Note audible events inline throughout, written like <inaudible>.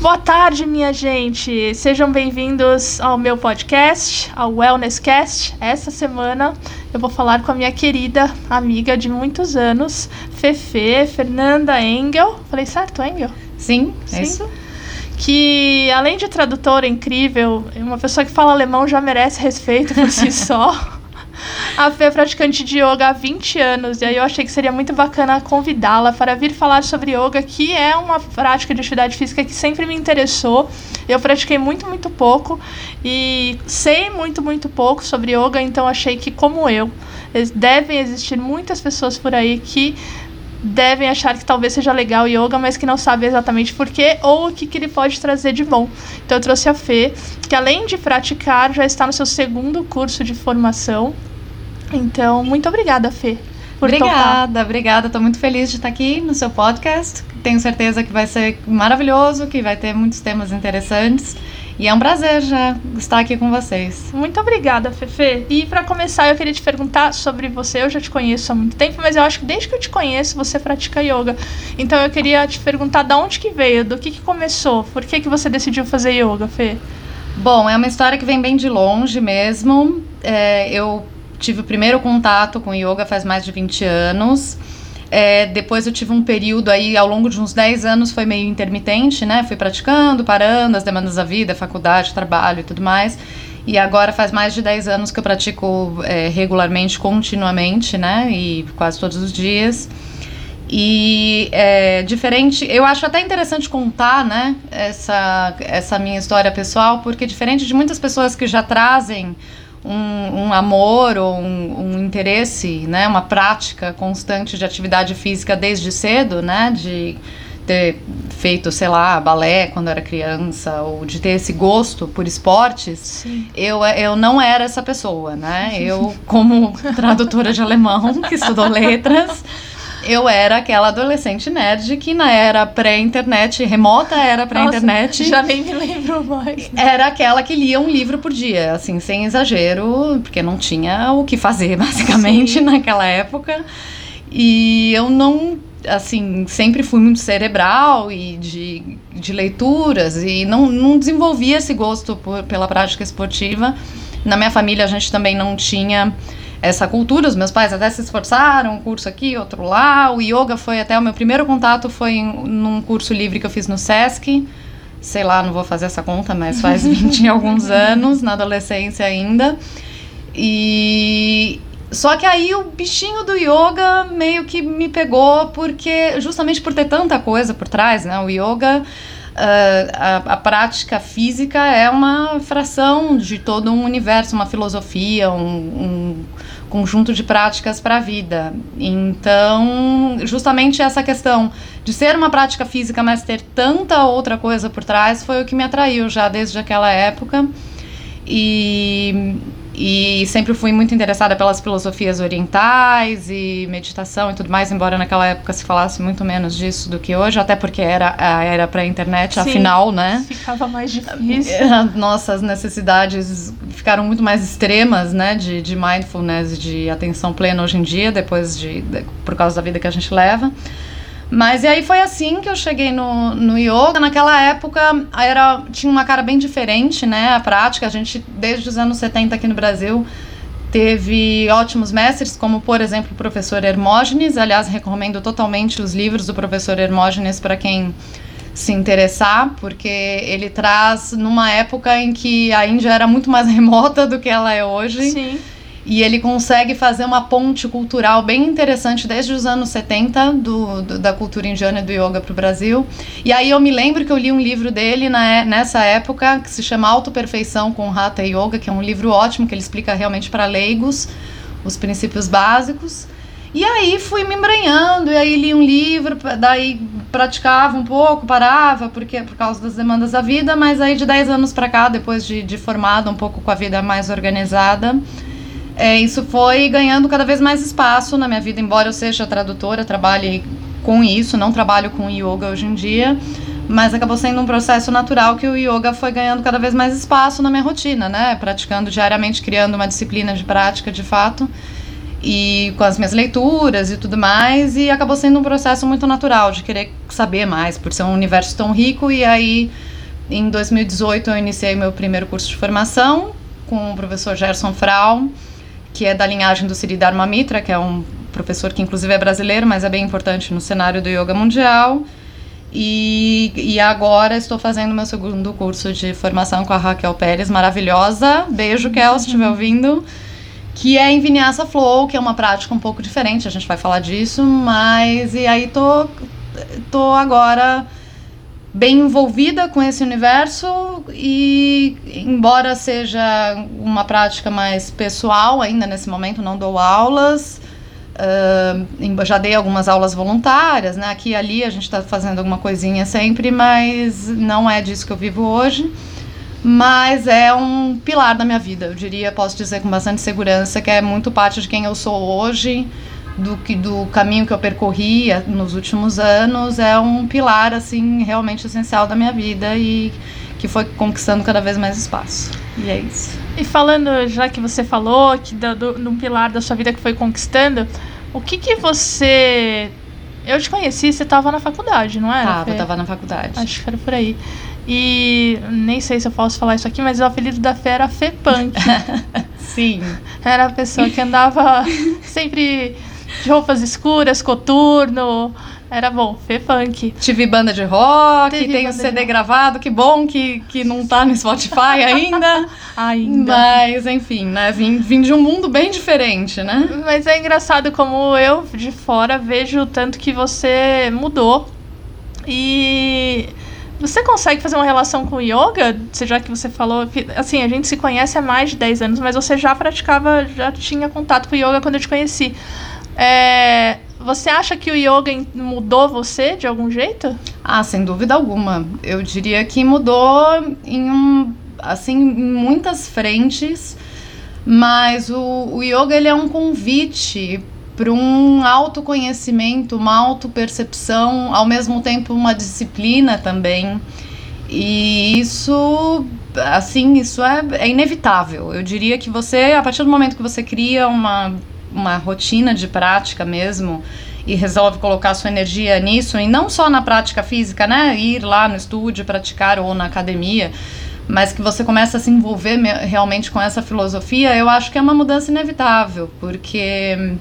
Boa tarde, minha gente. Sejam bem-vindos ao meu podcast, ao Wellness Cast. Essa semana eu vou falar com a minha querida amiga de muitos anos, Fefe, Fernanda Engel. Falei certo, Engel? Sim, é Sim. isso. Que além de tradutora incrível, uma pessoa que fala alemão já merece respeito por si <laughs> só. A Fê é praticante de yoga há 20 anos, e aí eu achei que seria muito bacana convidá-la para vir falar sobre yoga, que é uma prática de atividade física que sempre me interessou. Eu pratiquei muito, muito pouco e sei muito, muito pouco sobre yoga, então achei que, como eu, devem existir muitas pessoas por aí que devem achar que talvez seja legal o yoga, mas que não sabem exatamente porquê ou o que, que ele pode trazer de bom. Então eu trouxe a Fê, que além de praticar, já está no seu segundo curso de formação então, muito obrigada, Fê. obrigada, topar. obrigada. Estou muito feliz de estar aqui no seu podcast. Tenho certeza que vai ser maravilhoso, que vai ter muitos temas interessantes. E é um prazer já estar aqui com vocês. Muito obrigada, Fefe. E para começar, eu queria te perguntar sobre você. Eu já te conheço há muito tempo, mas eu acho que desde que eu te conheço, você pratica yoga. Então eu queria te perguntar de onde que veio, do que que começou, por que que você decidiu fazer yoga, Fê? Bom, é uma história que vem bem de longe mesmo. É, eu tive o primeiro contato com yoga faz mais de 20 anos. É, depois eu tive um período aí, ao longo de uns 10 anos, foi meio intermitente, né? Fui praticando, parando, as demandas da vida, faculdade, trabalho e tudo mais. E agora faz mais de 10 anos que eu pratico é, regularmente, continuamente, né? E quase todos os dias. E é diferente, eu acho até interessante contar, né, essa, essa minha história pessoal, porque diferente de muitas pessoas que já trazem um, um amor ou um, um, interesse, né, uma prática constante de atividade física desde cedo, né, de ter feito, sei lá, balé quando era criança, ou de ter esse gosto por esportes, eu, eu não era essa pessoa, né? <laughs> Eu, como tradutora de alemão, que estudou letras, eu era aquela adolescente nerd que na era pré-internet, remota era pré-internet. Já nem me lembro mais. Era aquela que lia um livro por dia, assim, sem exagero, porque não tinha o que fazer, <laughs> basicamente, Sim. naquela época. E eu não assim, sempre fui muito cerebral e de, de leituras e não, não desenvolvia esse gosto por, pela prática esportiva. Na minha família a gente também não tinha essa cultura. Os meus pais até se esforçaram, um curso aqui, outro lá. O yoga foi até o meu primeiro contato foi em, num curso livre que eu fiz no SESC. Sei lá, não vou fazer essa conta, mas faz <laughs> 20 e alguns anos, na adolescência ainda. E só que aí o bichinho do yoga meio que me pegou porque justamente por ter tanta coisa por trás, né? O yoga a, a, prática física é uma fração de todo um universo, uma filosofia, um, um conjunto de práticas para a vida. Então, justamente essa questão de ser uma prática física, mas ter tanta outra coisa por trás, foi o que me atraiu já desde aquela época. E e sempre fui muito interessada pelas filosofias orientais e meditação e tudo mais, embora naquela época se falasse muito menos disso do que hoje, até porque era a era para a internet, Sim, afinal, né? Ficava mais difícil. <laughs> Nossas necessidades ficaram muito mais extremas, né, de, de mindfulness, de atenção plena hoje em dia, depois de, de por causa da vida que a gente leva. Mas e aí foi assim que eu cheguei no, no yoga. Naquela época era, tinha uma cara bem diferente, né? A prática, a gente, desde os anos 70 aqui no Brasil, teve ótimos mestres, como por exemplo o professor Hermógenes. Aliás, recomendo totalmente os livros do professor Hermógenes para quem se interessar, porque ele traz numa época em que a Índia era muito mais <laughs> remota do que ela é hoje. Sim e ele consegue fazer uma ponte cultural bem interessante desde os anos 70 do, do da cultura indiana e do yoga para o Brasil. E aí eu me lembro que eu li um livro dele na, nessa época que se chama Autoperfeição com Hatha Yoga, que é um livro ótimo que ele explica realmente para leigos os princípios básicos. E aí fui me embranhando, e aí li um livro, daí praticava um pouco, parava, porque por causa das demandas da vida, mas aí de 10 anos para cá, depois de, de formada um pouco com a vida mais organizada, é, isso foi ganhando cada vez mais espaço na minha vida, embora eu seja tradutora, trabalhe com isso, não trabalho com yoga hoje em dia, mas acabou sendo um processo natural que o yoga foi ganhando cada vez mais espaço na minha rotina, né? Praticando diariamente, criando uma disciplina de prática de fato. e com as minhas leituras e tudo mais, e acabou sendo um processo muito natural de querer saber mais, por ser um universo tão rico, e aí em 2018 eu iniciei meu primeiro curso de formação com o professor Gerson Frau, que é da linhagem do Siddhartha Mitra, que é um professor que inclusive é brasileiro, mas é bem importante no cenário do yoga mundial. E, e agora estou fazendo meu segundo curso de formação com a Raquel Pérez, maravilhosa. Beijo, Kel, se estiver ouvindo que é em Vinyasa Flow, que é uma prática um pouco diferente, a gente vai falar disso, mas e aí tô, tô agora bem envolvida com esse universo e embora seja uma prática mais pessoal ainda nesse momento, não dou aulas, uh, já dei algumas aulas voluntárias, né? Aqui e ali a gente está fazendo alguma coisinha sempre, mas não é disso que eu vivo hoje mas é um pilar da minha vida. Eu diria, posso dizer com bastante segurança que é muito parte de quem eu sou hoje, do que do caminho que eu percorri nos últimos anos, é um pilar assim realmente essencial da minha vida e que foi conquistando cada vez mais espaço. E é isso. E falando, já que você falou que do, do, do pilar da sua vida que foi conquistando, o que que você eu te conheci, você estava na faculdade, não era? Tava, estava na faculdade. Acho que era por aí. E nem sei se eu posso falar isso aqui, mas o apelido da Fé era Fê Punk. <laughs> Sim. Era a pessoa que andava <laughs> sempre de roupas escuras, coturno. Era bom, Fê Punk. Tive banda de rock, Teve tenho CD gravado, que bom que, que não tá no Spotify <laughs> ainda. ainda. Mas, enfim, né? Vim, vim de um mundo bem diferente, né? Mas é engraçado como eu, de fora, vejo o tanto que você mudou. E você consegue fazer uma relação com o yoga? Já que você falou assim, a gente se conhece há mais de 10 anos, mas você já praticava, já tinha contato com o yoga quando eu te conheci. É, você acha que o yoga mudou você de algum jeito? Ah, sem dúvida alguma. Eu diria que mudou em um, assim, em muitas frentes, mas o, o yoga ele é um convite para um autoconhecimento, uma autopercepção, ao mesmo tempo uma disciplina também. E isso, assim, isso é, é inevitável. Eu diria que você, a partir do momento que você cria uma, uma rotina de prática mesmo, e resolve colocar sua energia nisso, e não só na prática física, né? Ir lá no estúdio praticar ou na academia, mas que você começa a se envolver realmente com essa filosofia, eu acho que é uma mudança inevitável, porque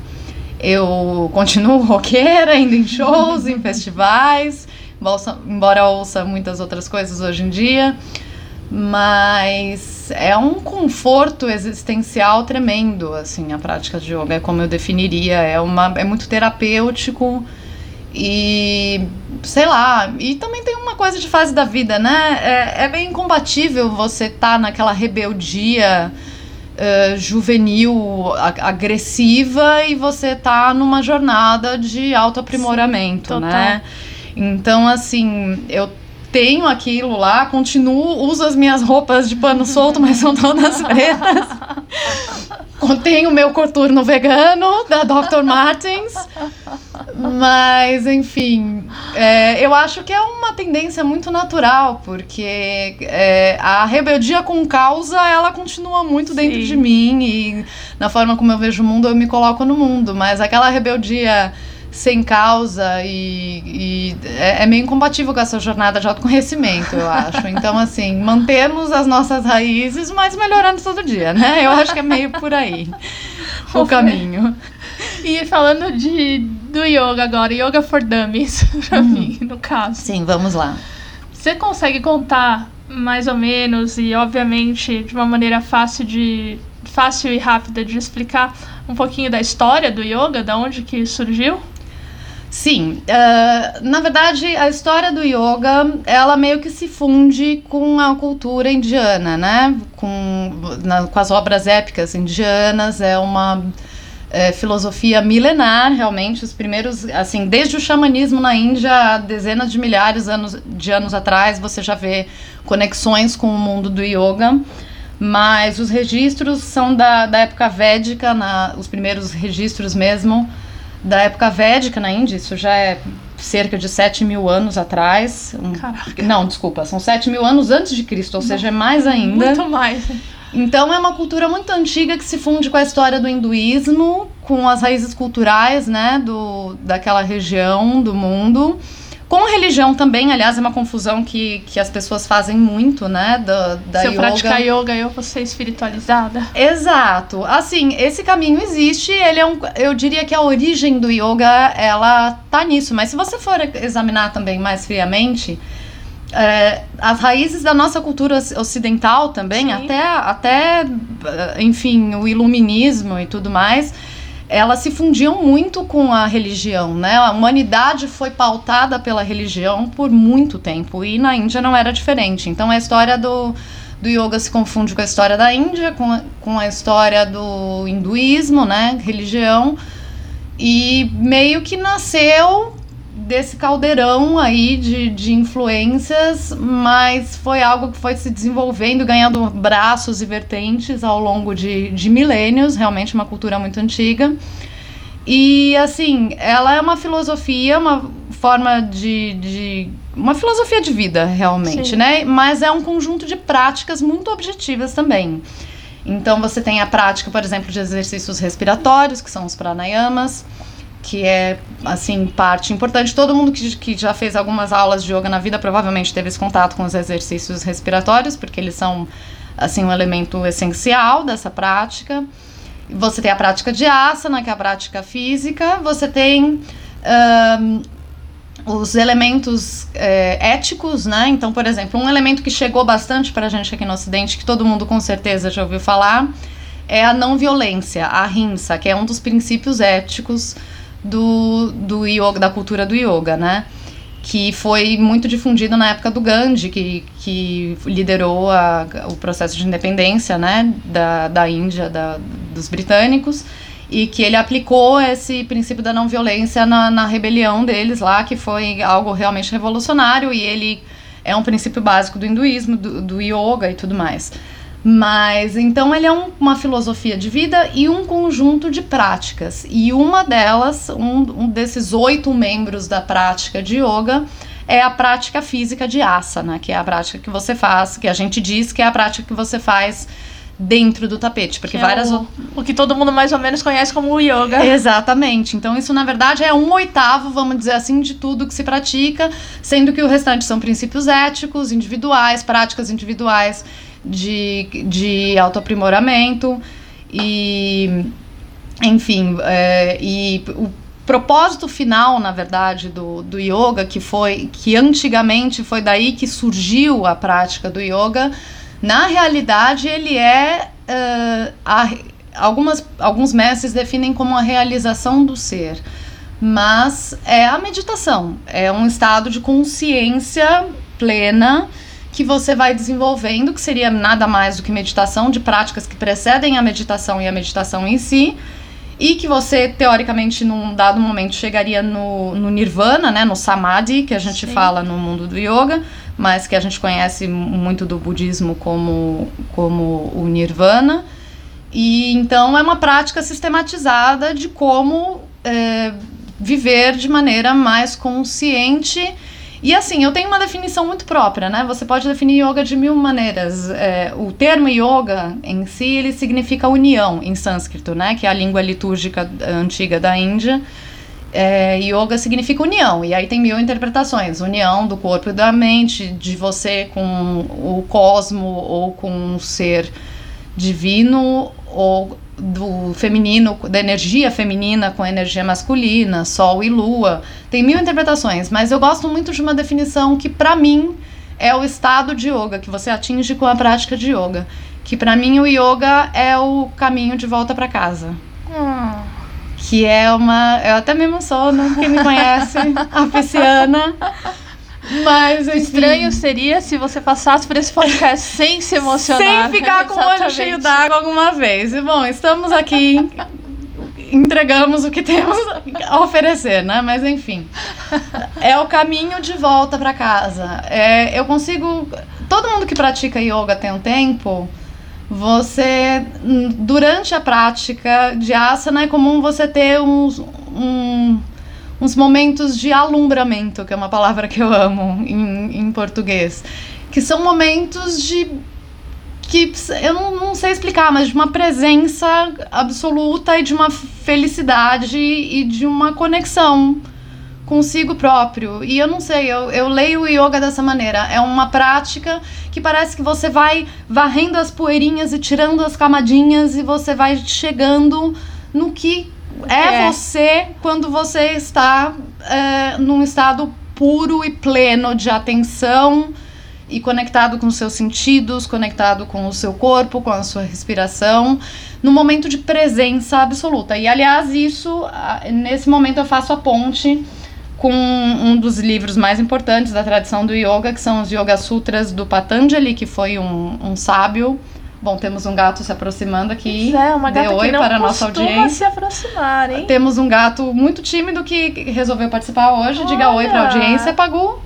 eu continuo <laughs> roqueira, indo em shows, em festivais, embora ouça muitas outras coisas hoje em dia. Mas é um conforto existencial tremendo, assim, a prática de yoga, é como eu definiria. É, uma, é muito terapêutico e, sei lá, e também tem uma coisa de fase da vida, né? É, é bem incompatível você estar tá naquela rebeldia uh, juvenil, agressiva e você tá numa jornada de autoaprimoramento, né? Então, assim, eu tenho aquilo lá, continuo, uso as minhas roupas de pano <laughs> solto, mas são todas pretas. Tenho meu coturno vegano da Dr. Martens. Mas, enfim, é, eu acho que é uma tendência muito natural, porque é, a rebeldia com causa, ela continua muito Sim. dentro de mim e na forma como eu vejo o mundo, eu me coloco no mundo. Mas aquela rebeldia sem causa e, e é, é, meio incompatível com essa jornada de autoconhecimento, eu acho. Então, assim, mantemos as nossas raízes, mas melhorando todo dia, né? Eu acho que é meio por aí <laughs> o caminho. E falando de, do yoga agora, yoga for dummies, <laughs> pra hum. mim, no caso. Sim, vamos lá. Você consegue contar mais ou menos e obviamente de uma maneira fácil de fácil e rápida de explicar um pouquinho da história do yoga, da onde que surgiu? Sim, uh, na verdade a história do yoga ela meio que se funde com a cultura indiana, né? Com, na, com as obras épicas indianas, é uma é, filosofia milenar, realmente. Os primeiros, assim, desde o xamanismo na Índia, dezenas de milhares anos, de anos atrás, você já vê conexões com o mundo do yoga. Mas os registros são da, da época védica, na, os primeiros registros mesmo da época védica na Índia, isso já é cerca de 7 mil anos atrás. Caraca. Não, desculpa, são 7 mil anos antes de Cristo, ou seja, é mais ainda. Muito mais. Então é uma cultura muito antiga que se funde com a história do hinduísmo, com as raízes culturais, né, do, daquela região do mundo. Com religião também, aliás, é uma confusão que, que as pessoas fazem muito, né? Da, da Se eu yoga. praticar yoga, eu vou ser espiritualizada. Exato. Assim, esse caminho existe, ele é um. Eu diria que a origem do yoga, ela tá nisso. Mas se você for examinar também mais friamente, é, as raízes da nossa cultura ocidental também, Sim. até, até, enfim, o iluminismo e tudo mais, elas se fundiam muito com a religião, né? A humanidade foi pautada pela religião por muito tempo e na Índia não era diferente. Então a história do, do yoga se confunde com a história da Índia, com a, com a história do hinduísmo, né? Religião. E meio que nasceu desse caldeirão aí de, de influências, mas foi algo que foi se desenvolvendo, ganhando braços e vertentes ao longo de, de milênios, realmente uma cultura muito antiga. E assim, ela é uma filosofia, uma forma de. de uma filosofia de vida, realmente, Sim. né? Mas é um conjunto de práticas muito objetivas também. Então você tem a prática, por exemplo, de exercícios respiratórios, que são os pranayamas, que é, assim, parte importante. Todo mundo que, que já fez algumas aulas de yoga na vida provavelmente teve esse contato com os exercícios respiratórios, porque eles são, assim, um elemento essencial dessa prática. Você tem a prática de asana, que é a prática física. Você tem ahn, os elementos é, éticos, né? Então, por exemplo, um elemento que chegou bastante pra gente aqui no Ocidente, que todo mundo com certeza já ouviu falar, é a não violência, a ahimsa, que é um dos princípios éticos do, do yoga, da cultura do yoga, né? Que foi muito difundido na época do Gandhi, que, que liderou a, o processo de independência, né? Da, da Índia, da, dos britânicos e que ele aplicou esse princípio da não violência na, na rebelião deles lá, que foi algo realmente revolucionário e ele é um princípio básico do hinduísmo, do, do yoga e tudo mais. Mas então ele é um- uma filosofia de vida e um conjunto de práticas. E uma delas, um, um desses oito membros da prática de yoga, é a prática física de asana, que é a prática que você faz, que a gente diz que é a prática que você faz dentro do tapete, porque Que é várias o, o que todo mundo mais ou menos conhece como o yoga. Exatamente. Então, isso na verdade é um oitavo, vamos dizer assim, de tudo que se pratica, sendo que o restante são princípios éticos, individuais, práticas individuais de, de autoaprimoramento e, enfim, é, e o propósito final, na verdade, do, do yoga, que foi que antigamente foi daí que surgiu a prática do yoga, na realidade ele é eh, a, algumas, alguns mestres definem como a realização do ser, mas é a meditação, é um estado de consciência plena que você vai desenvolvendo, que seria nada mais do que meditação, de práticas que precedem a meditação e a meditação em si, e que você, teoricamente, num dado momento, chegaria no, no nirvana, né, no samadhi, que a gente Sim. fala no mundo do yoga, mas que a gente conhece muito do budismo como, como o nirvana. E então é uma prática sistematizada de como é, viver de maneira mais consciente. E assim, eu tenho uma definição muito própria, né? Você pode definir yoga de mil maneiras. É, o termo yoga em si, ele significa união em sânscrito, né? Que é a língua litúrgica antiga da Índia. É, yoga significa união, e aí tem mil interpretações: união do corpo e da mente, de você com o cosmo ou com um ser divino, ou do feminino, da energia feminina com a energia masculina, sol e lua. Tem mil interpretações, mas eu gosto muito de uma definição que, pra mim, é o estado de yoga que você atinge com a prática de yoga. Que pra mim o yoga é o caminho de volta pra casa. Hum. Que é uma. Eu até me emociono, quem me conhece, <laughs> a pisciana. Mas enfim, Estranho seria se você passasse por esse podcast <laughs> sem se emocionar. Sem ficar com o olho Exatamente. cheio d'água alguma vez. E bom, estamos aqui. Entregamos o que temos a oferecer, né? Mas enfim. É o caminho de volta pra casa. É, eu consigo. Todo mundo que pratica yoga tem um tempo. Você, durante a prática de asana, é comum você ter uns, um- uns momentos de alumbramento, que é uma palavra que eu amo em, em português, que são momentos de que eu não, não, sei explicar, mas de uma presença absoluta e de uma felicidade e de uma conexão consigo próprio. E eu não sei, eu, eu leio o yoga dessa maneira. É uma prática que parece que você vai varrendo as poeirinhas e tirando as camadinhas e você vai chegando no que é, é. você quando você está é, num estado puro e pleno de atenção e conectado com os seus sentidos, conectado com o seu corpo, com a sua respiração, no momento de presença absoluta. E aliás, isso nesse momento eu faço a ponte com um dos livros mais importantes da tradição do yoga, que são os Yoga Sutras do Patanjali, que foi um, um sábio. Bom, temos um gato se aproximando aqui. é, uma gata oi que não para a nossa audiência. se aproximar, hein? Temos um gato muito tímido que resolveu participar hoje. Olha. Diga oi para a audiência, Pagu.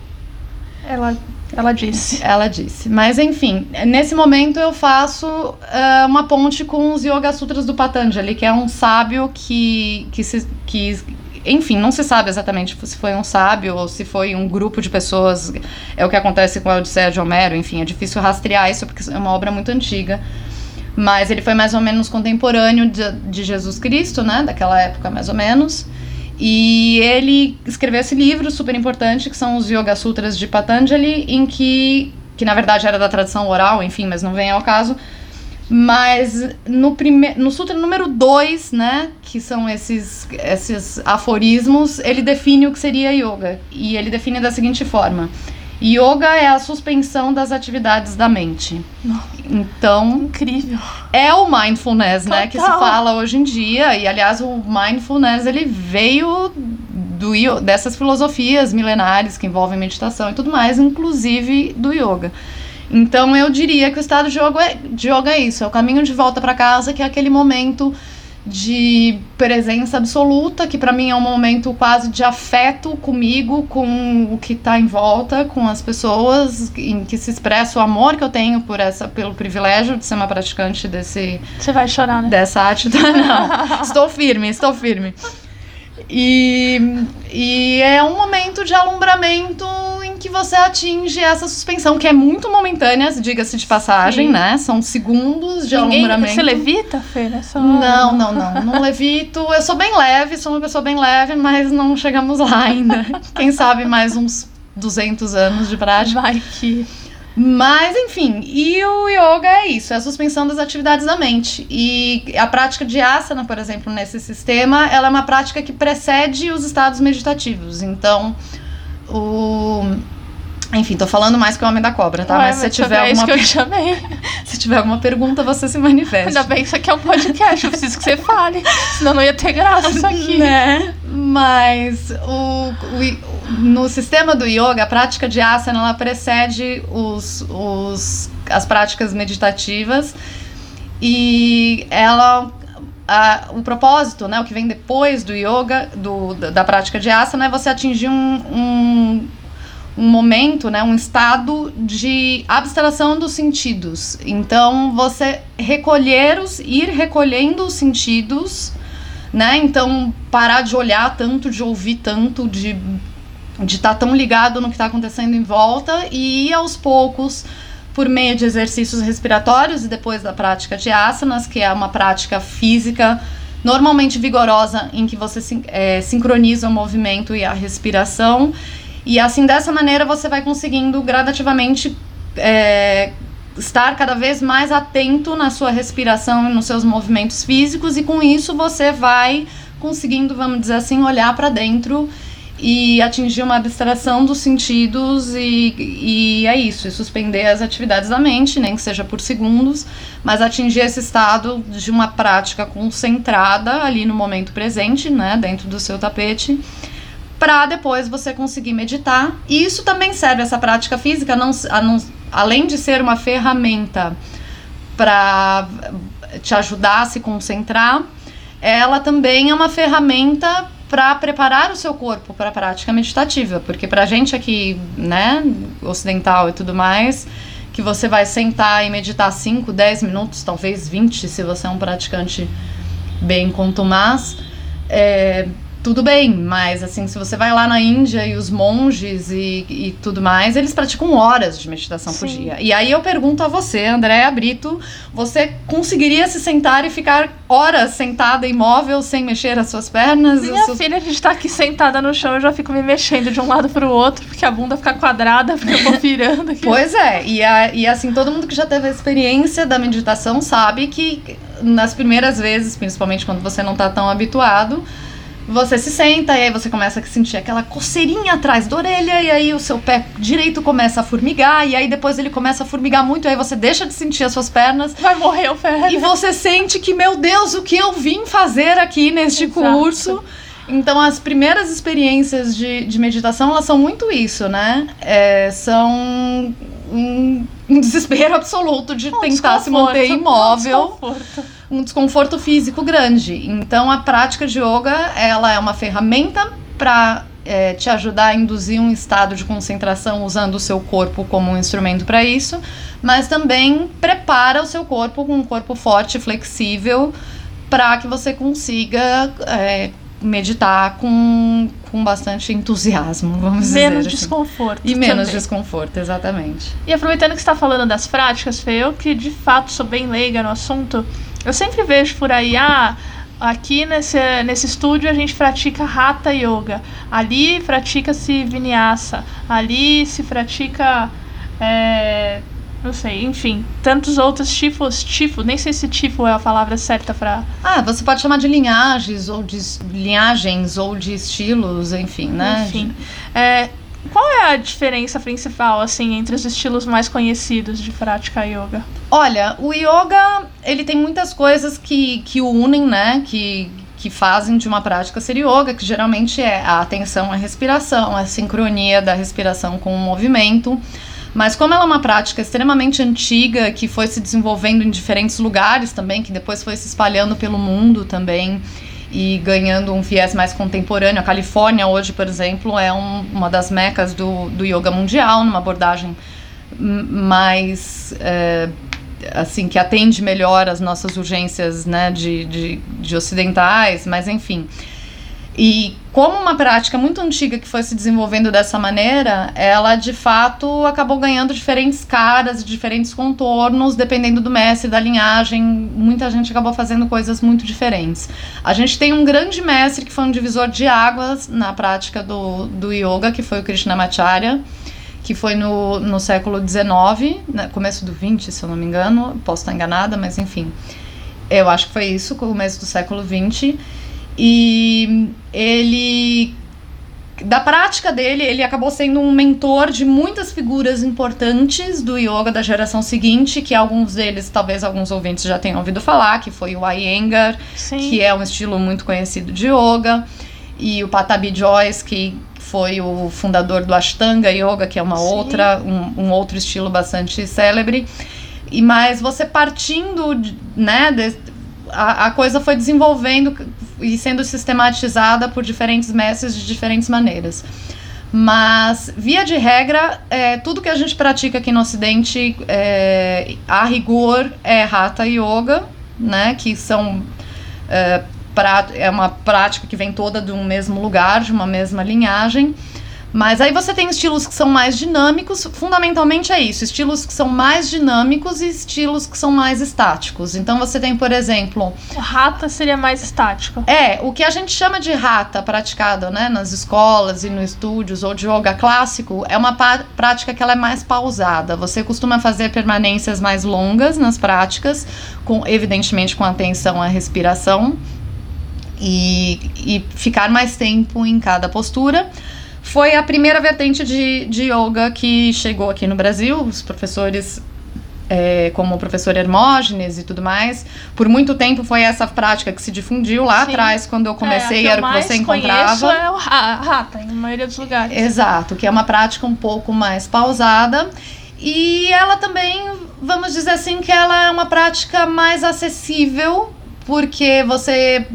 Ela ela disse. Ela disse. Mas enfim, nesse momento eu faço uh, uma ponte com os Yoga Sutras do Patanjali, que é um sábio que, que, se, que enfim, não se sabe exatamente se foi um sábio ou se foi um grupo de pessoas. É o que acontece com a Odisseia de Homero, enfim, é difícil rastrear isso porque é uma obra muito antiga. Mas ele foi mais ou menos contemporâneo de, de Jesus Cristo, né? Daquela época, mais ou menos. E ele escreveu esse livro super importante, que são os Yoga Sutras de Patanjali, em que, que na verdade era da tradição oral, enfim, mas não vem ao caso. Mas no, prime no sutra número 2, né, que são esses, esses aforismos, ele define o que seria yoga. E ele define da seguinte forma: Yoga é a suspensão das atividades da mente. Então, incrível. É o mindfulness, Total. né, que se fala hoje em dia, e aliás o mindfulness ele veio do dessas filosofias milenares que envolvem meditação e tudo mais, inclusive do yoga. Então eu diria que o estado de yoga é, de yoga é isso, é o caminho de volta para casa, que é aquele momento de presença absoluta, que para mim é um momento quase de afeto comigo, com o que está em volta, com as pessoas, em que se expressa o amor que eu tenho por essa, pelo privilégio de ser uma praticante desse. Você vai chorar, né? Dessa arte. <laughs> Não, estou firme, estou firme. E, e é um momento de alumbramento em que você atinge essa suspensão, que é muito momentânea, diga-se de passagem, Sim. né? São segundos de Ninguém, alumbramento. Você levita, Fê? Né? Só... Não, não, não. Não levito. Eu sou bem leve, sou uma pessoa bem leve, mas não chegamos lá ainda. Quem sabe mais uns 200 anos de prática. Vai que... Mas, enfim, e o yoga é isso, é a suspensão das atividades da mente. E a prática de asana, por exemplo, nesse sistema, ela é uma prática que precede os estados meditativos. Então, o enfim, tô falando mais que o Homem da Cobra, tá? Ué, mas se tiver é alguma que eu chamei. <laughs> se tiver alguma pergunta, você se manifesta. Ainda bem que isso aqui é um podcast, eu preciso que você fale. Senão não ia ter graça isso aqui. <laughs> Né? Mas o, no sistema do yoga, a prática de asana ela precede os, os, as práticas meditativas e ela a, o propósito, né, o que vem depois do yoga, do, da, prática de asana, é você atingir um, um um momento, né, um estado de abstração dos sentidos. Então, você recolher os, ir recolhendo os sentidos, né? Então, parar de olhar tanto, de ouvir tanto, de de estar tá tão ligado no que está acontecendo em volta e ir aos poucos por meio de exercícios respiratórios e depois da prática de asanas, que é uma prática física normalmente vigorosa em que você é, sincroniza o movimento e a respiração. E assim, dessa maneira, você vai conseguindo gradativamente é, estar cada vez mais atento na sua respiração e nos seus movimentos físicos, e com isso você vai conseguindo, vamos dizer assim, olhar para dentro e atingir uma abstração dos sentidos e, e é isso, e suspender as atividades da mente, nem que seja por segundos, mas atingir esse estado de uma prática concentrada ali no momento presente, né, dentro do seu tapete para depois você conseguir meditar. E isso também serve, essa prática física, não, não, além de ser uma ferramenta para te ajudar a se concentrar, ela também é uma ferramenta para preparar o seu corpo para a prática meditativa, porque para a gente aqui, né, ocidental e tudo mais, que você vai sentar e meditar 5, 10 minutos, talvez 20, se você é um praticante bem contumaz, é, tudo bem, mas assim, se você vai lá na Índia e os monges e, e tudo mais, eles praticam horas de meditação Sim. por dia. E aí eu pergunto a você, Andréa Brito, você conseguiria se sentar e ficar horas sentada imóvel sem mexer as suas pernas? Minha suas... filha, a gente tá aqui sentada no chão, eu já fico me mexendo de um lado pro outro, porque a bunda fica quadrada, porque eu vou virando aqui. Pois é, e, a, e assim, todo mundo que já teve a experiência da meditação sabe que nas primeiras vezes, principalmente quando você não tá tão habituado, você se senta e aí você começa a sentir aquela coceirinha atrás da orelha e aí o seu pé direito começa a formigar e aí depois ele começa a formigar muito e aí você deixa de sentir as suas pernas. Vai morrer o pé. E você sente que, meu Deus, o que eu vim fazer aqui neste Exato. curso? Então, as primeiras experiências de, de meditação, elas são muito isso, né? É, são um, um, desespero <laughs> absoluto de um tentar se manter imóvel. Um um desconforto físico grande. Então, a prática de yoga, ela é uma ferramenta para é, te ajudar a induzir um estado de concentração usando o seu corpo como um instrumento para isso, mas também prepara o seu corpo com um corpo forte e flexível para que você consiga é, meditar com, com bastante entusiasmo, vamos dizer. Menos assim. desconforto. E menos também. desconforto, exatamente. E aproveitando que você está falando das práticas, Fê, eu que de fato sou bem leiga no assunto, eu sempre vejo por aí, ah, aqui nesse, nesse estúdio a gente pratica Hatha Yoga, ali pratica-se Vinyasa, ali se pratica. É, não sei, enfim, tantos outros tipos, tipo, nem sei se tipo é a palavra certa para. Ah, você pode chamar de linhagens ou de linhagens ou de estilos, enfim, né? Enfim. É, qual é a diferença principal, assim, entre os estilos mais conhecidos de prática yoga? Olha, o yoga, ele tem muitas coisas que, que o unem, né? Que, que fazem de uma prática ser yoga, que geralmente é a atenção à respiração, a sincronia da respiração com o movimento. Mas como ela é uma prática extremamente antiga, que foi se desenvolvendo em diferentes lugares também, que depois foi se espalhando pelo mundo também, e ganhando um viés mais contemporâneo. A Califórnia hoje, por exemplo, é um, uma das mecas do, do yoga mundial, numa abordagem mais é, assim que atende melhor as nossas urgências né, de, de, de ocidentais, mas enfim. E como uma prática muito antiga que foi se desenvolvendo dessa maneira, ela de fato acabou ganhando diferentes caras, diferentes contornos, dependendo do mestre, da linhagem. Muita gente acabou fazendo coisas muito diferentes. A gente tem um grande mestre que foi um divisor de águas na prática do, do yoga, que foi o Krishnamacharya, que foi no, no século XIX, né, começo do XX, se eu não me engano, posso estar enganada, mas enfim. Eu acho que foi isso, começo do século XX e ele da prática dele, ele acabou sendo um mentor de muitas figuras importantes do yoga da geração seguinte, que alguns deles, talvez alguns ouvintes já tenham ouvido falar, que foi o Iyengar, Sim. que é um estilo muito conhecido de yoga, e o Patabi Joyce, que foi o fundador do Ashtanga Yoga, que é uma Sim. outra, um, um, outro estilo bastante célebre. E mas você partindo, né, de, a, coisa foi desenvolvendo e sendo sistematizada por diferentes mestres de diferentes maneiras. Mas, via de regra, é, tudo que a gente pratica aqui no Ocidente, é, a rigor, é Hatha Yoga, né? Que são. É, pra, é uma prática que vem toda de um mesmo lugar, de uma mesma linhagem. Mas aí você tem estilos que são mais dinâmicos, fundamentalmente é isso, estilos que são mais dinâmicos e estilos que são mais estáticos. Então você tem, por exemplo, o rata seria mais estático. É, o que a gente chama de rata praticado, né, nas escolas e nos estúdios ou de yoga clássico, é uma prática que ela é mais pausada. Você costuma fazer permanências mais longas nas práticas, com evidentemente com atenção à respiração e, e ficar mais tempo em cada postura foi a primeira vertente de, de yoga que chegou aqui no Brasil. Os professores, é, como o professor Hermógenes e tudo mais, por muito tempo foi essa prática que se difundiu lá Sim. atrás, quando eu comecei, é, era o que você encontrava. é o rata, na maioria dos lugares. Exato, que é uma prática um pouco mais pausada. E ela também, vamos dizer assim, que ela é uma prática mais acessível, porque você é,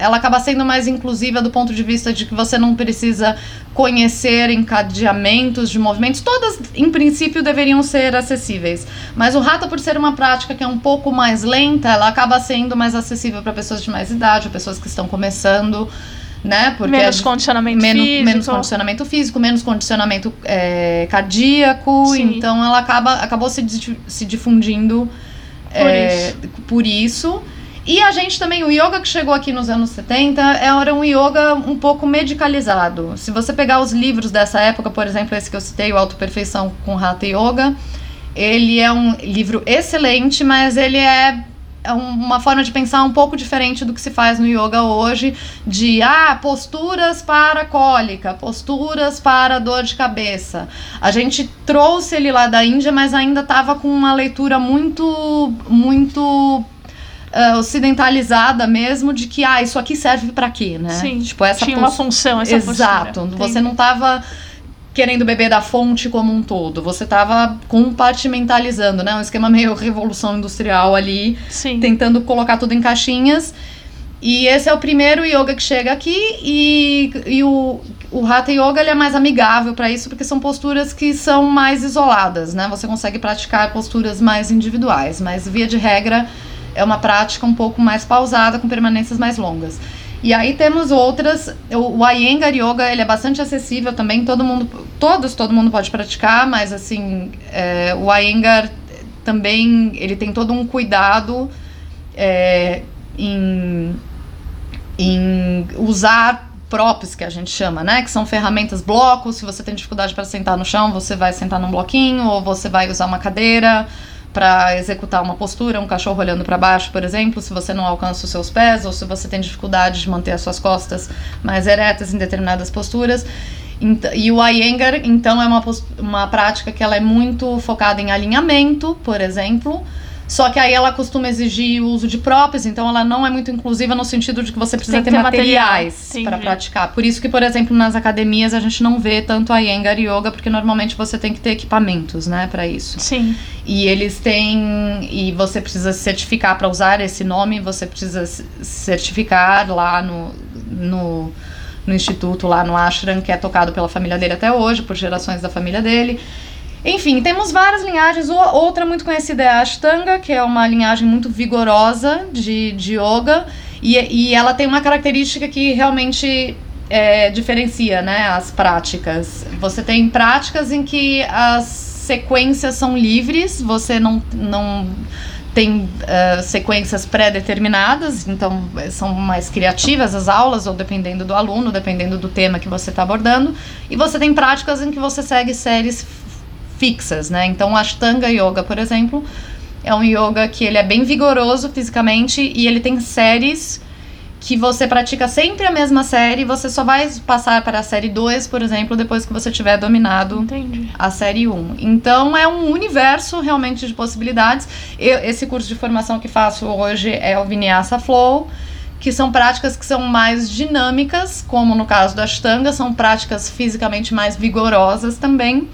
ela acaba sendo mais inclusiva do ponto de vista de que você não precisa conhecer encadeamentos de movimentos. Todas, em princípio, deveriam ser acessíveis. Mas o Rata, por ser uma prática que é um pouco mais lenta, ela acaba sendo mais acessível para pessoas de mais idade, pessoas que estão começando né? Porque menos a- condicionamento menos, físico. menos condicionamento físico, menos condicionamento é, cardíaco, Sim. então ela acaba, acabou se, se difundindo Por é, por isso. E a gente também, o yoga que chegou aqui nos anos 70 era um yoga um pouco medicalizado. Se você pegar os livros dessa época, por exemplo, esse que eu citei, o Autoperfeição com Hatha Yoga, ele é um livro excelente, mas ele é é um- uma forma de pensar um pouco diferente do que se faz no yoga hoje, de ah, posturas para cólica, posturas para dor de cabeça. A gente trouxe ele lá da Índia, mas ainda estava com uma leitura muito, muito ah, ocidentalizada mesmo, de que ah, isso aqui serve para quê, né? Sim, tipo essa Tinha uma função essa Exato. postura. Você Entendi. não estava querendo beber da fonte como um todo. Você estava compartimentalizando, né? Um esquema meio revolução industrial ali, Sim. tentando colocar tudo em caixinhas. E esse é o primeiro yoga que chega aqui e, e o, o Hatha Yoga ele é mais amigável para isso porque são posturas que são mais isoladas, né? Você consegue praticar posturas mais individuais, mas via de regra é uma prática um pouco mais pausada com permanências mais longas. E aí temos outras, o, o Iyengar Yoga ele é bastante acessível também, todo mundo, todos, todo mundo pode praticar, mas assim, é, o Iyengar também ele tem todo um cuidado é, em, em usar props que a gente chama, né? Que são ferramentas blocos. Se você tem dificuldade para sentar no chão, você vai sentar num bloquinho ou você vai usar uma cadeira para executar uma postura, um cachorro olhando para baixo, por exemplo, se você não alcança os seus pés ou se você tem dificuldade de manter as suas costas mais eretas em determinadas posturas. E o Iyengar, então, é uma, uma prática que ela é muito focada em alinhamento, por exemplo, só que aí ela costuma exigir o uso de próprios, então ela não é muito inclusiva no sentido de que você precisa ter ter materiais para praticar. Por isso que, por exemplo, nas academias a gente não vê tanto a Iyengar Yoga, porque normalmente você tem que ter equipamentos, né, para isso. Sim. E eles têm. E você precisa se certificar para usar esse nome, você precisa se certificar lá no, no, no instituto, lá no ashram, que é tocado pela família dele até hoje, por gerações da família dele. Enfim, temos várias linhagens. Outra muito conhecida é a Ashtanga, que é uma linhagem muito vigorosa de, de yoga. E, e ela tem uma característica que realmente é, diferencia né, as práticas. Você tem práticas em que as sequências são livres, você não, não tem eh, sequências pré-determinadas, então eh, são mais criativas as aulas, ou dependendo do aluno, dependendo do tema que você está abordando. E você tem práticas em que você segue séries fixas, né? Então, o Ashtanga Yoga, por exemplo, é um yoga que ele é bem vigoroso fisicamente e ele tem séries que você pratica sempre a mesma série, você só vai passar para a série 2, por exemplo, depois que você tiver dominado Entendi. a série 1. Então é um universo realmente de possibilidades. Eu- esse curso de formação que faço hoje é o Vinyasa Flow, que são práticas que são mais dinâmicas, como no caso da Ashtanga, são práticas fisicamente mais vigorosas também,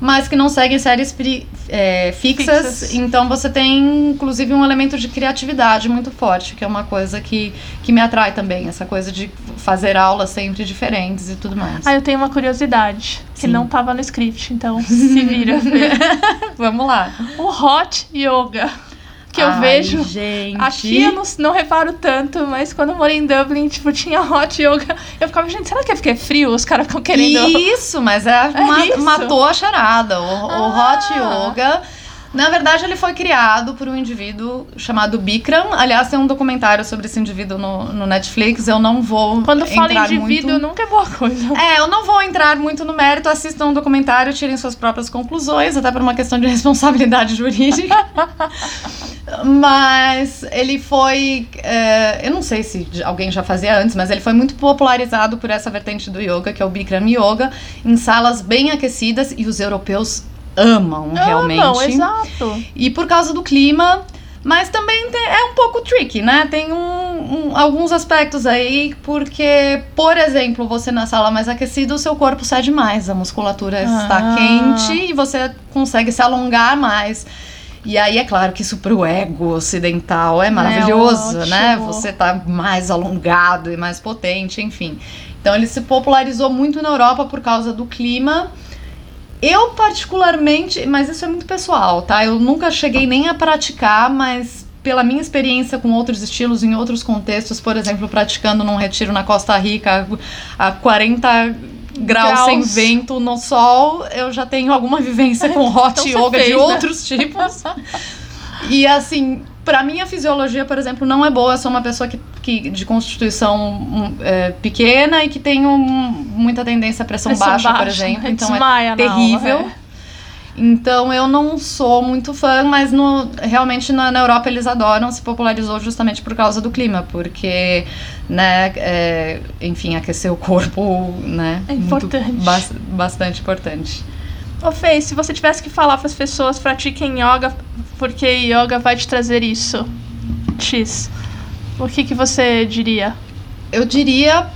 mas que não seguem séries pri- é, fixas. Fixas. Então você tem, inclusive, um elemento de criatividade muito forte, que é uma coisa que, que me atrai também, essa coisa de fazer aulas sempre diferentes e tudo mais. Ah, eu tenho uma curiosidade que Sim. não tava no script, então <laughs> se vira. <laughs> Vamos lá. o hot yoga que eu Ai, vejo Gente. Aqui eu não, não reparo tanto, mas quando eu morei em Dublin, tipo, tinha <laughs> hot yoga. Eu ficava, gente, será que é porque é frio? Os caras ficam querendo. Isso, mas é, <laughs> ma- isso? matou a charada. O, o Ah. hot yoga. Na verdade, ele foi criado por um indivíduo chamado Bikram. Aliás, tem um documentário sobre esse indivíduo no, no Netflix. Eu não vou. Quando fala indivíduo, muito... nunca é boa coisa. É, eu não vou entrar muito no mérito, assistam o documentário, tirem suas próprias conclusões, até por uma questão de <laughs> responsabilidade jurídica. mas ele foi. é, eu não sei se alguém já fazia antes, mas ele foi muito popularizado por essa vertente do yoga, que é o Bikram Yoga, em salas bem aquecidas e os europeus amam realmente. Não, exato. E por causa do clima, mas também tem- é um pouco tricky, né? Tem um- um- alguns aspectos aí, porque, por exemplo, você na sala mais aquecida, o seu corpo cede mais, a musculatura está Ah. quente e você consegue se alongar mais. E aí é claro que isso pro ego ocidental é maravilhoso, né? ótimo. Você tá mais alongado e mais potente, enfim. Então ele se popularizou muito na Europa por causa do clima. Eu particularmente, mas isso é muito pessoal, tá? Eu nunca cheguei nem a praticar, mas pela minha experiência com outros estilos em outros contextos, por exemplo, praticando num retiro na Costa Rica a 40 graus, graus. sem vento no sol, eu já tenho alguma vivência com <laughs> hot então yoga fez, de né? outros tipos. e assim, para mim a fisiologia, por exemplo, não é boa. Eu sou uma pessoa que, que de constituição é, pequena e que tem um, muita tendência à pressão, pressão baixa, baixa, por exemplo. <laughs> Então é terrível. Aula, é. Então eu não sou muito fã, mas no, realmente na, na, Europa eles adoram, se popularizou justamente por causa do clima, porque, né, é, enfim, aquecer o corpo, né? É importante. Ba bastante importante. Ô Fê, se você tivesse que falar para as pessoas pratiquem yoga, porque yoga vai te trazer isso, X, o que, que você diria? Eu diria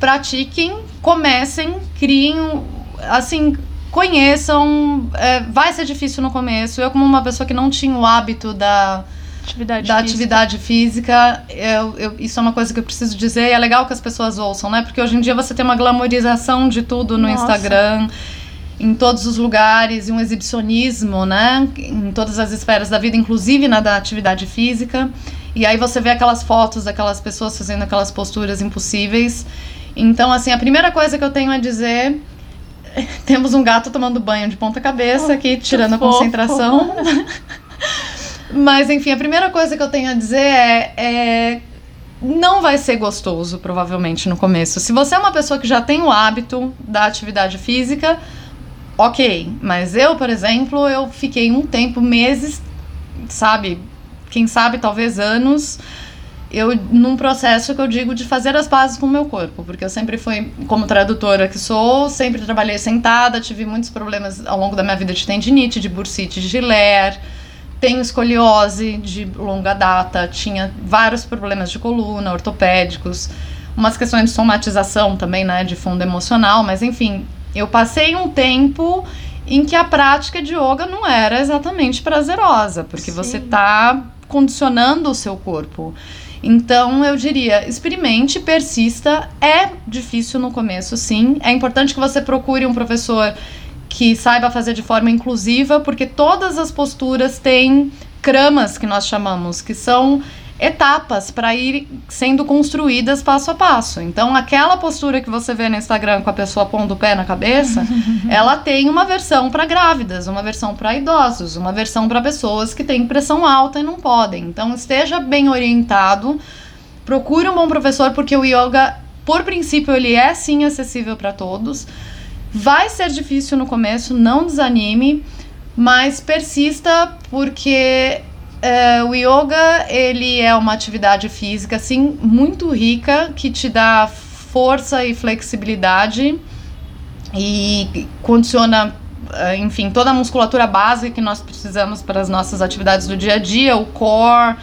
pratiquem, comecem, criem, assim, conheçam. É, vai ser difícil no começo. Eu, como uma pessoa que não tinha o hábito da atividade da física. atividade física, eu, eu, isso é uma coisa que eu preciso dizer e é legal que as pessoas ouçam, né? Porque hoje em dia você tem uma glamorização de tudo no Nossa. Instagram, em todos os lugares, e um exibicionismo, né? Em todas as esferas da vida, inclusive na da atividade física. E aí você vê aquelas fotos daquelas pessoas fazendo aquelas posturas impossíveis. Então, assim, a primeira coisa que eu tenho a dizer <laughs> temos um gato tomando banho de ponta cabeça aqui, tirando a concentração. <laughs> Mas, enfim, a primeira coisa que eu tenho a dizer é, é não vai ser gostoso, provavelmente, no começo. Se você é uma pessoa que já tem o hábito da atividade física, ok. Mas eu, por exemplo, eu fiquei um tempo, meses, sabe? Quem sabe, talvez anos, eu num processo que eu digo de fazer as pazes com o meu corpo, porque eu sempre fui, como tradutora que sou, sempre trabalhei sentada, tive muitos problemas ao longo da minha vida de tendinite, de bursite, de giler, tenho escoliose de longa data, tinha vários problemas de coluna, ortopédicos, umas questões de somatização também, né, de fundo emocional, mas enfim, eu passei um tempo em que a prática de yoga não era exatamente prazerosa, porque Sim. você está condicionando o seu corpo. Então eu diria, experimente, persista. É difícil no começo, sim. É importante que você procure um professor que saiba fazer de forma inclusiva, porque todas as posturas têm cramas que nós chamamos, que são etapas para ir sendo construídas passo a passo. Então, aquela postura que você vê no Instagram com a pessoa pondo o pé na cabeça, <laughs> ela tem uma versão para grávidas, uma versão para idosos, uma versão para pessoas que têm pressão alta e não podem. Então, esteja bem orientado, procure um bom professor, porque o yoga, por princípio, ele é sim acessível para todos. Vai ser difícil no começo, não desanime, mas persista porque é, o yoga, ele é uma atividade física, assim, muito rica, que te dá força e flexibilidade e condiciona, é, enfim, toda a musculatura básica que nós precisamos para as nossas atividades do dia a dia, o core,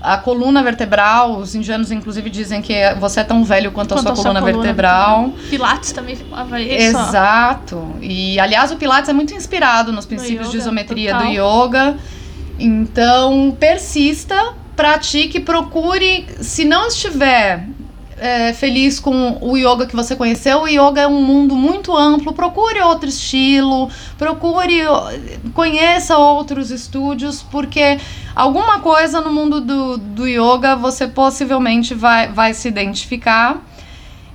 a coluna vertebral, os indianos inclusive dizem que você é tão velho quanto, quanto a sua, a coluna, coluna, vertebral. Pilates também falava isso. Exato. E aliás, o Pilates é muito inspirado nos princípios yoga, de isometria total. do yoga. Então, persista, pratique, procure. Se não estiver é, feliz com o yoga que você conheceu, o yoga é um mundo muito amplo. Procure outro estilo, procure, conheça outros estúdios, porque alguma coisa no mundo do, do yoga você possivelmente vai, vai se identificar.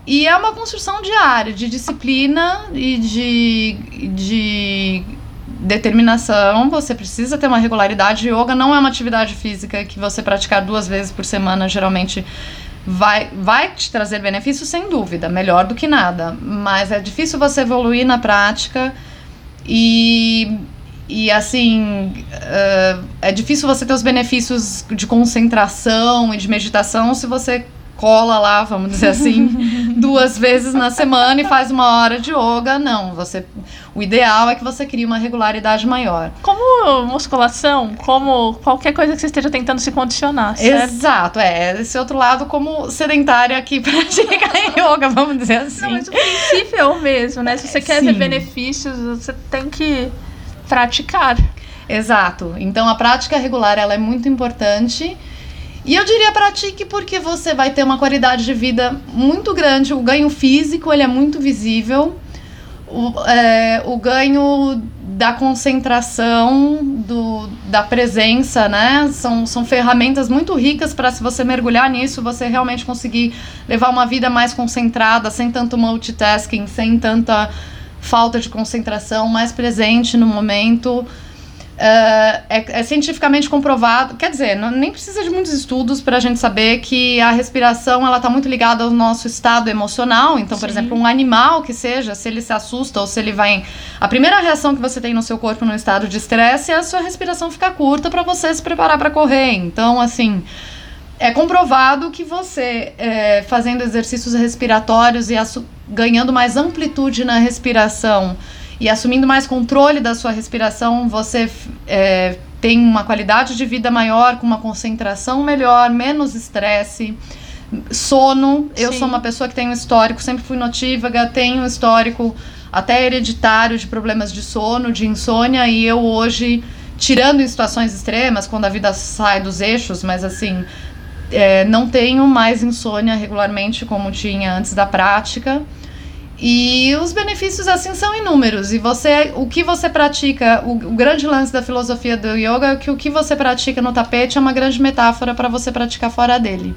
E é uma construção diária, de disciplina e de, de determinação, você precisa ter uma regularidade. Yoga não é uma atividade física que você praticar duas vezes por semana geralmente vai, vai te trazer benefícios, sem dúvida, melhor do que nada. Mas é difícil você evoluir na prática e, e assim, uh, é difícil você ter os benefícios de concentração e de meditação se você cola lá, vamos dizer assim, <laughs> duas vezes na semana e faz uma hora de yoga. Não, você o ideal é que você crie uma regularidade maior. Como musculação, como qualquer coisa que você esteja tentando se condicionar, certo? Exato, é. Esse outro lado como sedentária aqui pratica <laughs> yoga, vamos dizer assim. Não, mas o princípio é o mesmo, né? Se você quer Sim. ver benefícios, você tem que praticar. Exato. Então a prática regular ela é muito importante. E eu diria pratique porque você vai ter uma qualidade de vida muito grande. O ganho físico ele é muito visível o, é, o ganho da concentração, do, da presença, né? São, são ferramentas muito ricas para, se você mergulhar nisso, você realmente conseguir levar uma vida mais concentrada, sem tanto multitasking, sem tanta falta de concentração, mais presente no momento. Uh, é, é, cientificamente comprovado, quer dizer, não, nem precisa de muitos estudos para a gente saber que a respiração ela está muito ligada ao nosso estado emocional. Então, por Sim. exemplo, um animal que seja, se ele se assusta ou se ele vai, a primeira reação que você tem no seu corpo no estado de estresse é a sua respiração ficar curta para você se preparar para correr. Então, assim, é comprovado que você é, fazendo exercícios respiratórios e ganhando mais amplitude na respiração e assumindo mais controle da sua respiração, você é, tem uma qualidade de vida maior, com uma concentração melhor, menos estresse. Sono, eu Sim. sou uma pessoa que tem um histórico, sempre fui notívaga, tenho um histórico até hereditário de problemas de sono, de insônia, e eu hoje, tirando em situações extremas, quando a vida sai dos eixos, mas assim, é, não tenho mais insônia regularmente como tinha antes da prática. E os benefícios assim são inúmeros. E você, o que você pratica, o, o, grande lance da filosofia do yoga é que o que você pratica no tapete é uma grande metáfora para você praticar fora dele.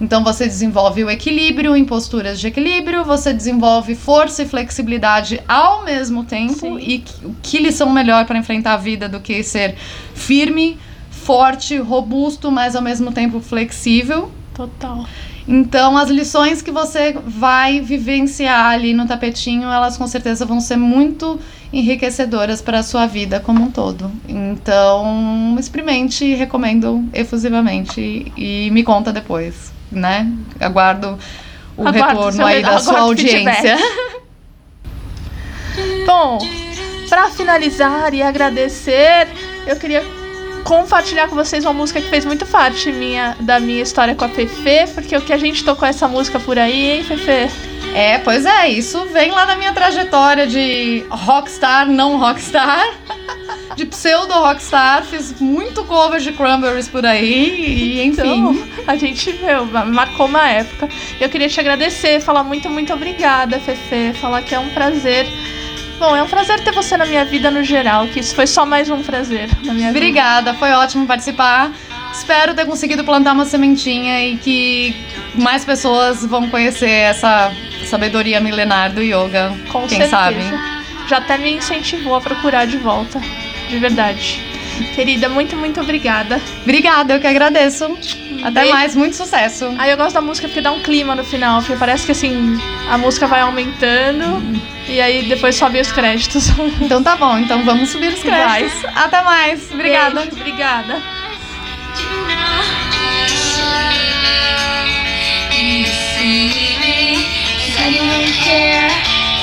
Então você desenvolve o equilíbrio em posturas de equilíbrio, você desenvolve força e flexibilidade ao mesmo tempo. Sim. E o que lição melhor para enfrentar a vida do que ser firme, forte, robusto, mas ao mesmo tempo flexível. Total. Então, as lições que você vai vivenciar ali no tapetinho, elas com certeza vão ser muito enriquecedoras para a sua vida como um todo. Então, experimente, recomendo efusivamente e me conta depois, né? Aguardo o aguardo retorno aí da sua audiência. <laughs> Bom, para finalizar e agradecer, eu queria compartilhar com vocês uma música que fez muito parte minha, da minha história com a Fefe, porque o que a gente tocou essa música por aí, hein, Fefe? É, pois é, isso vem lá da minha trajetória de rockstar, não rockstar, <laughs> de pseudo rockstar, fiz muito cover de Cranberries por aí, e enfim. Então, a gente, meu, marcou uma época. Eu queria te agradecer, falar muito, muito obrigada, Fefe, falar que é um prazer Bom, é um prazer ter você na minha vida no geral, que isso foi só mais um prazer na minha Obrigada, vida. foi ótimo participar. Espero ter conseguido plantar uma sementinha e que mais pessoas vão conhecer essa sabedoria milenar do yoga. Com quem certeza. sabe. Já até me incentivou a procurar de volta. De verdade. Querida, muito, muito obrigada. Obrigada, eu que agradeço. Até Beijo. mais, muito sucesso. Aí eu gosto da música porque dá um clima no final, porque parece que assim, a música vai aumentando hum. e aí depois sobe os créditos. <laughs> Então tá bom, então vamos subir os créditos. Vai. Até mais. Obrigada. Beijo, obrigada. You see me, care.